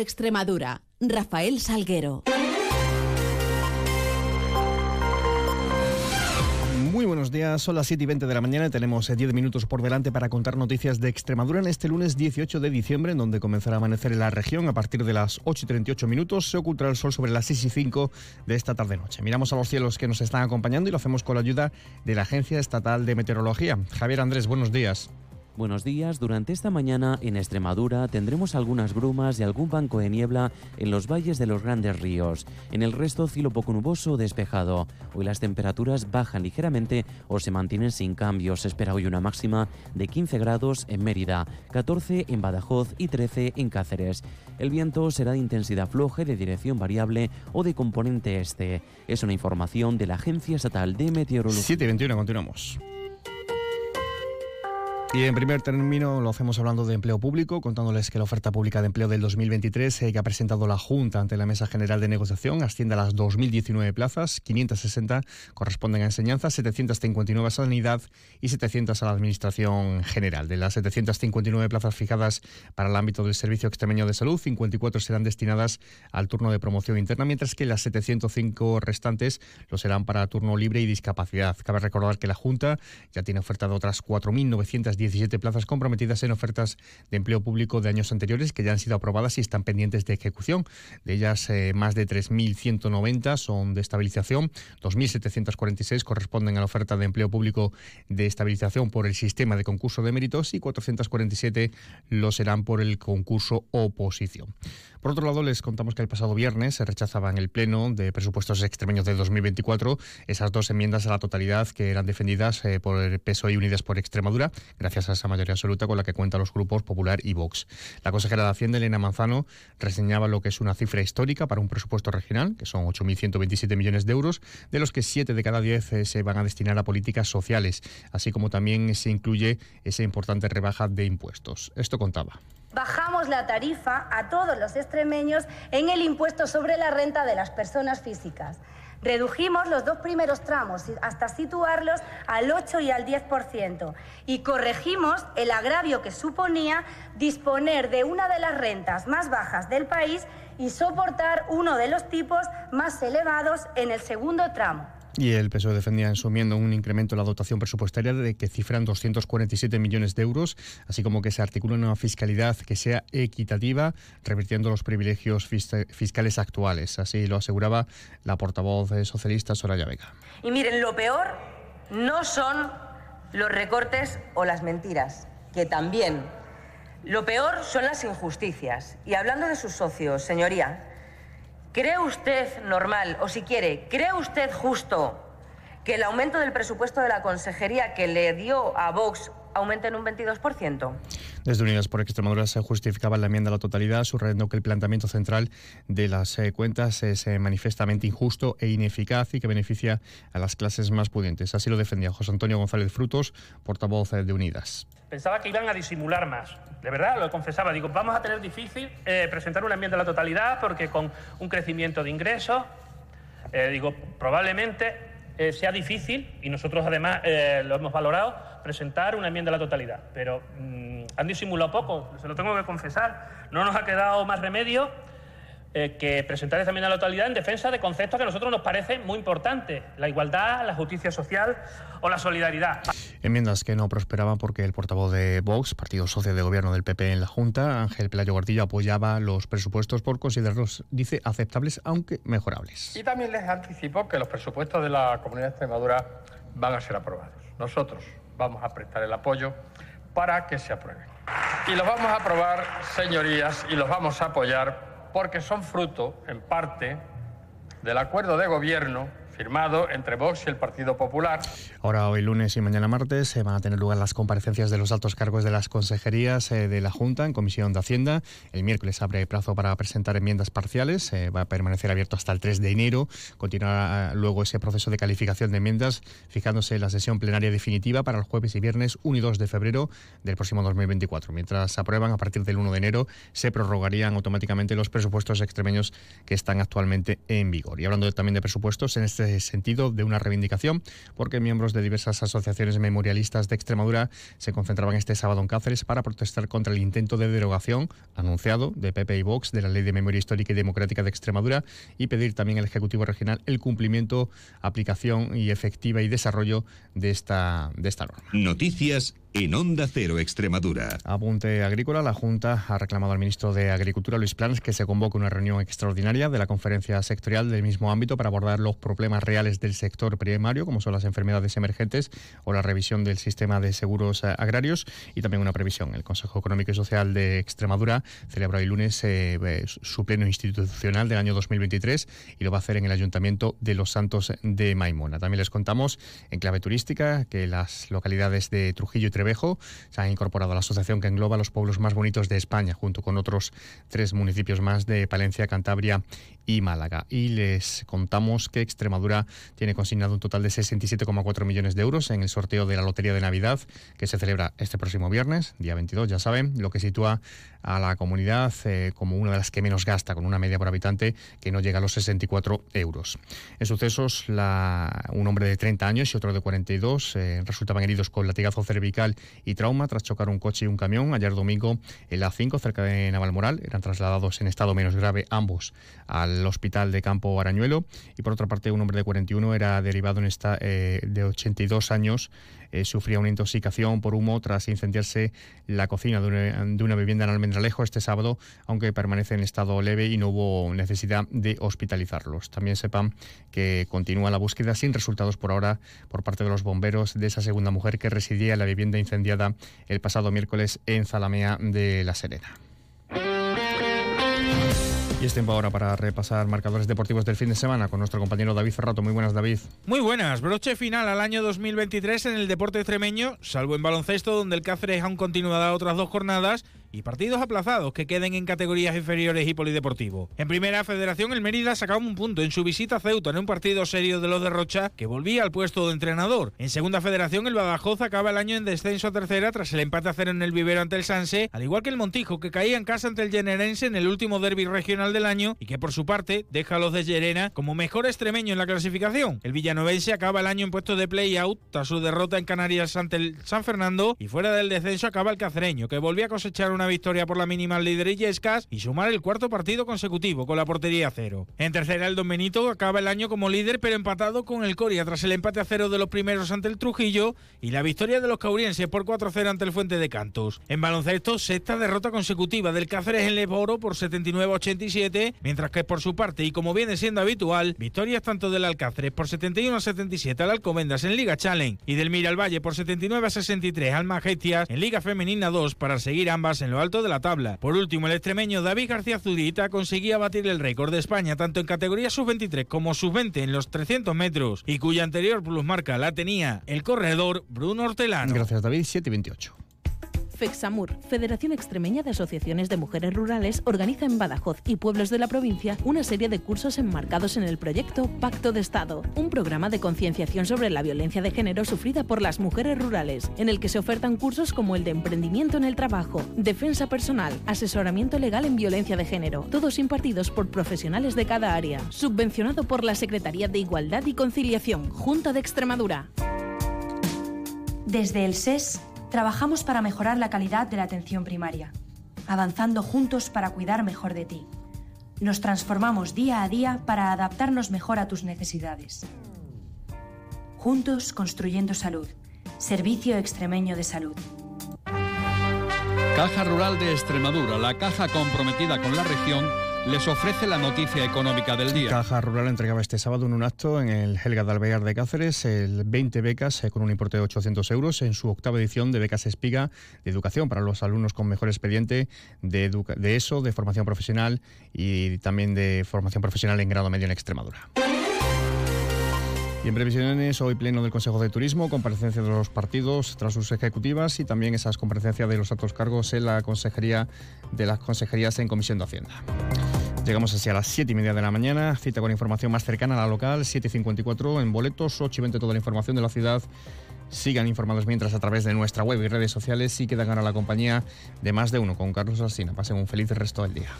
Extremadura, Rafael Salguero. Muy buenos días, son las 7 y 20 de la mañana tenemos 10 eh, minutos por delante para contar noticias de Extremadura en este lunes 18 de diciembre, en donde comenzará a amanecer en la región a partir de las 8 y 38 minutos. Se ocultará el sol sobre las 6 y 5 de esta tarde-noche. Miramos a los cielos que nos están acompañando y lo hacemos con la ayuda de la Agencia Estatal de Meteorología. Javier Andrés, buenos días. Buenos días. Durante esta mañana en Extremadura tendremos algunas brumas y algún banco de niebla en los valles de los grandes ríos. En el resto cielo poco nuboso o despejado. Hoy las temperaturas bajan ligeramente o se mantienen sin cambios. Se espera hoy una máxima de 15 grados en Mérida, 14 en Badajoz y 13 en Cáceres. El viento será de intensidad floja de dirección variable o de componente este. Es una información de la Agencia Estatal de Meteorología. 721, continuamos. Y en primer término lo hacemos hablando de empleo público, contándoles que la oferta pública de empleo del 2023 eh, que ha presentado la Junta ante la Mesa General de Negociación asciende a las 2.019 plazas, 560 corresponden a enseñanza, 759 a sanidad y 700 a la Administración General. De las 759 plazas fijadas para el ámbito del Servicio Extremeño de Salud, 54 serán destinadas al turno de promoción interna, mientras que las 705 restantes lo serán para turno libre y discapacidad. Cabe recordar que la Junta ya tiene ofertado otras 4.910 17 plazas comprometidas en ofertas de empleo público de años anteriores que ya han sido aprobadas y están pendientes de ejecución. De ellas, eh, más de 3.190 son de estabilización, 2.746 corresponden a la oferta de empleo público de estabilización por el sistema de concurso de méritos y 447 lo serán por el concurso oposición. Por otro lado, les contamos que el pasado viernes se rechazaba en el Pleno de Presupuestos Extremeños de 2024 esas dos enmiendas a la totalidad que eran defendidas eh, por el PSOE y Unidas por Extremadura, gracias a esa mayoría absoluta con la que cuentan los grupos Popular y Vox. La consejera de Hacienda, Elena Manzano, reseñaba lo que es una cifra histórica para un presupuesto regional, que son 8.127 millones de euros, de los que 7 de cada 10 eh, se van a destinar a políticas sociales, así como también se incluye esa importante rebaja de impuestos. Esto contaba bajamos la tarifa a todos los extremeños en el impuesto sobre la renta de las personas físicas. Redujimos los dos primeros tramos hasta situarlos al 8 y al 10% y corregimos el agravio que suponía disponer de una de las rentas más bajas del país y soportar uno de los tipos más elevados en el segundo tramo. Y el PSOE defendía en su enmienda un incremento en la dotación presupuestaria de que cifran 247 millones de euros, así como que se articule una fiscalidad que sea equitativa, revirtiendo los privilegios fiscales actuales. Así lo aseguraba la portavoz socialista Soraya Vega. Y miren, lo peor no son los recortes o las mentiras, que también. Lo peor son las injusticias. Y hablando de sus socios, señoría, ¿Cree usted normal, o si quiere, cree usted justo que el aumento del presupuesto de la consejería que le dio a Vox aumente en un 22%? Desde Unidas por Extremadura se justificaba la enmienda a la totalidad, subrayando que el planteamiento central de las eh, cuentas es eh, manifiestamente injusto e ineficaz y que beneficia a las clases más pudientes. Así lo defendía José Antonio González Frutos, portavoz eh, de Unidas. Pensaba que iban a disimular más. De verdad, lo confesaba. Digo, vamos a tener difícil presentar una enmienda a la totalidad porque con un crecimiento de ingresos, digo, probablemente sea difícil, y nosotros además lo hemos valorado, presentar una enmienda a la totalidad. Pero mm, han disimulado poco, se lo tengo que confesar. No nos ha quedado más remedio eh, que presentar esa enmienda a la totalidad en defensa de conceptos que a nosotros nos parecen muy importantes, la igualdad, la justicia social o la solidaridad. Enmiendas que no prosperaban porque el portavoz de Vox, partido socio de gobierno del PP en la Junta, Ángel Pelayo Gordillo, apoyaba los presupuestos por considerarlos, dice, aceptables aunque mejorables. Y también les anticipo que los presupuestos de la Comunidad de Extremadura van a ser aprobados. Nosotros vamos a prestar el apoyo para que se aprueben. Y los vamos a aprobar, señorías, y los vamos a apoyar porque son fruto, en parte, del acuerdo de gobierno firmado entre Vox y el Partido Popular. Ahora, hoy lunes y mañana martes, se van a tener lugar las comparecencias de los altos cargos de las consejerías eh, de la Junta en Comisión de Hacienda. El miércoles abre plazo para presentar enmiendas parciales. Eh, va a permanecer abierto hasta el 3 de enero. Continuará eh, luego ese proceso de calificación de enmiendas, fijándose la sesión plenaria definitiva para el jueves y viernes 1 y 2 de febrero del próximo 2024. Mientras se aprueban a partir del 1 de enero, se prorrogarían automáticamente los presupuestos extremeños que están actualmente en vigor. Y hablando también de presupuestos, en este este sentido de una reivindicación, porque miembros de diversas asociaciones memorialistas de Extremadura se concentraban este sábado en Cáceres para protestar contra el intento de derogación anunciado de PP y Vox de la Ley de Memoria Histórica y Democrática de Extremadura y pedir también al Ejecutivo Regional el cumplimiento, aplicación y efectiva y desarrollo de esta, de esta norma. Noticias en Onda Cero Extremadura. Apunte agrícola. La Junta ha reclamado al ministro de Agricultura, Luis Planes, que se convoque una reunión extraordinaria de la conferencia sectorial del mismo ámbito para abordar los problemas reales del sector primario, como son las enfermedades emergentes o la revisión del sistema de seguros eh, agrarios y también una previsión. El Consejo Económico y Social de Extremadura celebra el lunes eh, eh, su pleno institucional del año 2023 y lo va a hacer en el Ayuntamiento de Los Santos de Maimona. También les contamos en clave turística que las localidades de Trujillo y Trevejo se han incorporado a la asociación que engloba los pueblos más bonitos de España, junto con otros tres municipios más de Palencia, Cantabria y Málaga. Y les contamos que Extremadura tiene consignado un total de 67,4 millones de euros en el sorteo de la Lotería de Navidad, que se celebra este próximo viernes, día 22, ya saben, lo que sitúa a la comunidad eh, como una de las que menos gasta, con una media por habitante que no llega a los 64 euros. En sucesos, un hombre de 30 años y otro de 42 eh, resultaban heridos con latigazo cervical y trauma tras chocar un coche y un camión ayer domingo en la 5 cerca de Navalmoral. Eran trasladados en estado menos grave ambos al hospital de Campo Arañuelo y por otra parte un hombre de 41 era derivado en esta eh, de 82 años eh, sufría una intoxicación por humo tras incendiarse la cocina de una, de una, vivienda en Almendralejo este sábado, aunque permanece en estado leve y no hubo necesidad de hospitalizarlos. También sepan que continúa la búsqueda sin resultados por ahora por parte de los bomberos de esa segunda mujer que residía en la vivienda incendiada el pasado miércoles en Zalamea de La Serena. Y es tiempo ahora para repasar marcadores deportivos del fin de semana con nuestro compañero David Ferrato. Muy buenas, David. Muy buenas. Broche final al año 2023 en el deporte extremeño, salvo en baloncesto, donde el Cáceres aún continúa otras dos jornadas y partidos aplazados que queden en categorías inferiores y polideportivo. En primera federación, el Mérida sacaba un punto en su visita a Ceuta en un partido serio de los de Rocha que volvía al puesto de entrenador. En segunda federación, el Badajoz acaba el año en descenso a tercera tras el empate a cero en el vivero ante el Sanse, al igual que el Montijo que caía en casa ante el Generense en el último derby regional del año y que por su parte deja a los de Llerena como mejor extremeño en la clasificación. El villanovense acaba el año en puesto de play-out tras su derrota en Canarias ante el San Fernando y fuera del descenso acaba el cacereño que volvía a cosechar una victoria por la mínima líder Illescas y sumar el cuarto partido consecutivo con la portería a cero. En tercera, el Don Benito acaba el año como líder, pero empatado con el Coria tras el empate a cero de los primeros ante el Trujillo y la victoria de los caurienses por 4-0 ante el Fuente de Cantos. En baloncesto, sexta derrota consecutiva del Cáceres en Leboro por 79-87, mientras que por su parte, y como viene siendo habitual, victorias tanto del Alcáceres por 71-77 al Alcomendas en Liga Challenge y del Valle por 79-63 al Majestias en Liga Femenina 2 para seguir ambas en alto de la tabla. Por último, el extremeño David García Zurita conseguía batir el récord de España tanto en categoría sub-23 como sub-20 en los 300 metros y cuya anterior plusmarca la tenía el corredor Bruno Hortelano. Gracias David, 7 28. FEXAMUR, Federación Extremeña de Asociaciones de Mujeres Rurales, organiza en Badajoz y pueblos de la provincia una serie de cursos enmarcados en el proyecto Pacto de Estado, un programa de concienciación sobre la violencia de género sufrida por las mujeres rurales, en el que se ofertan cursos como el de emprendimiento en el trabajo, defensa personal, asesoramiento legal en violencia de género, todos impartidos por profesionales de cada área, subvencionado por la Secretaría de Igualdad y Conciliación, Junta de Extremadura. Desde el SES trabajamos para mejorar la calidad de la atención primaria, avanzando juntos para cuidar mejor de ti. Nos transformamos día a día para adaptarnos mejor a tus necesidades. Juntos construyendo salud. Servicio Extremeño de Salud. Caja Rural de Extremadura, la caja comprometida con la región les ofrece la noticia económica del día. Caja Rural entregaba este sábado en un acto en el Helga de Alvear de Cáceres el 20 becas eh, con un importe de 800 euros en su octava edición de becas Espiga de educación para los alumnos con mejor expediente de, ESO, de formación profesional y también de formación profesional en grado medio en Extremadura. Y en previsiones, hoy pleno del Consejo de Turismo, comparecencia de los partidos tras sus ejecutivas y también esas comparecencias de los altos cargos en la consejería de las consejerías en Comisión de Hacienda. Llegamos así a las 7 y media de la mañana, cita con información más cercana a la local, 7.54 en boletos, 8 y 20 toda la información de la ciudad. Sigan informados mientras a través de nuestra web y redes sociales y quedan ahora la compañía de más de uno con Carlos Alsina. Pasen un feliz resto del día.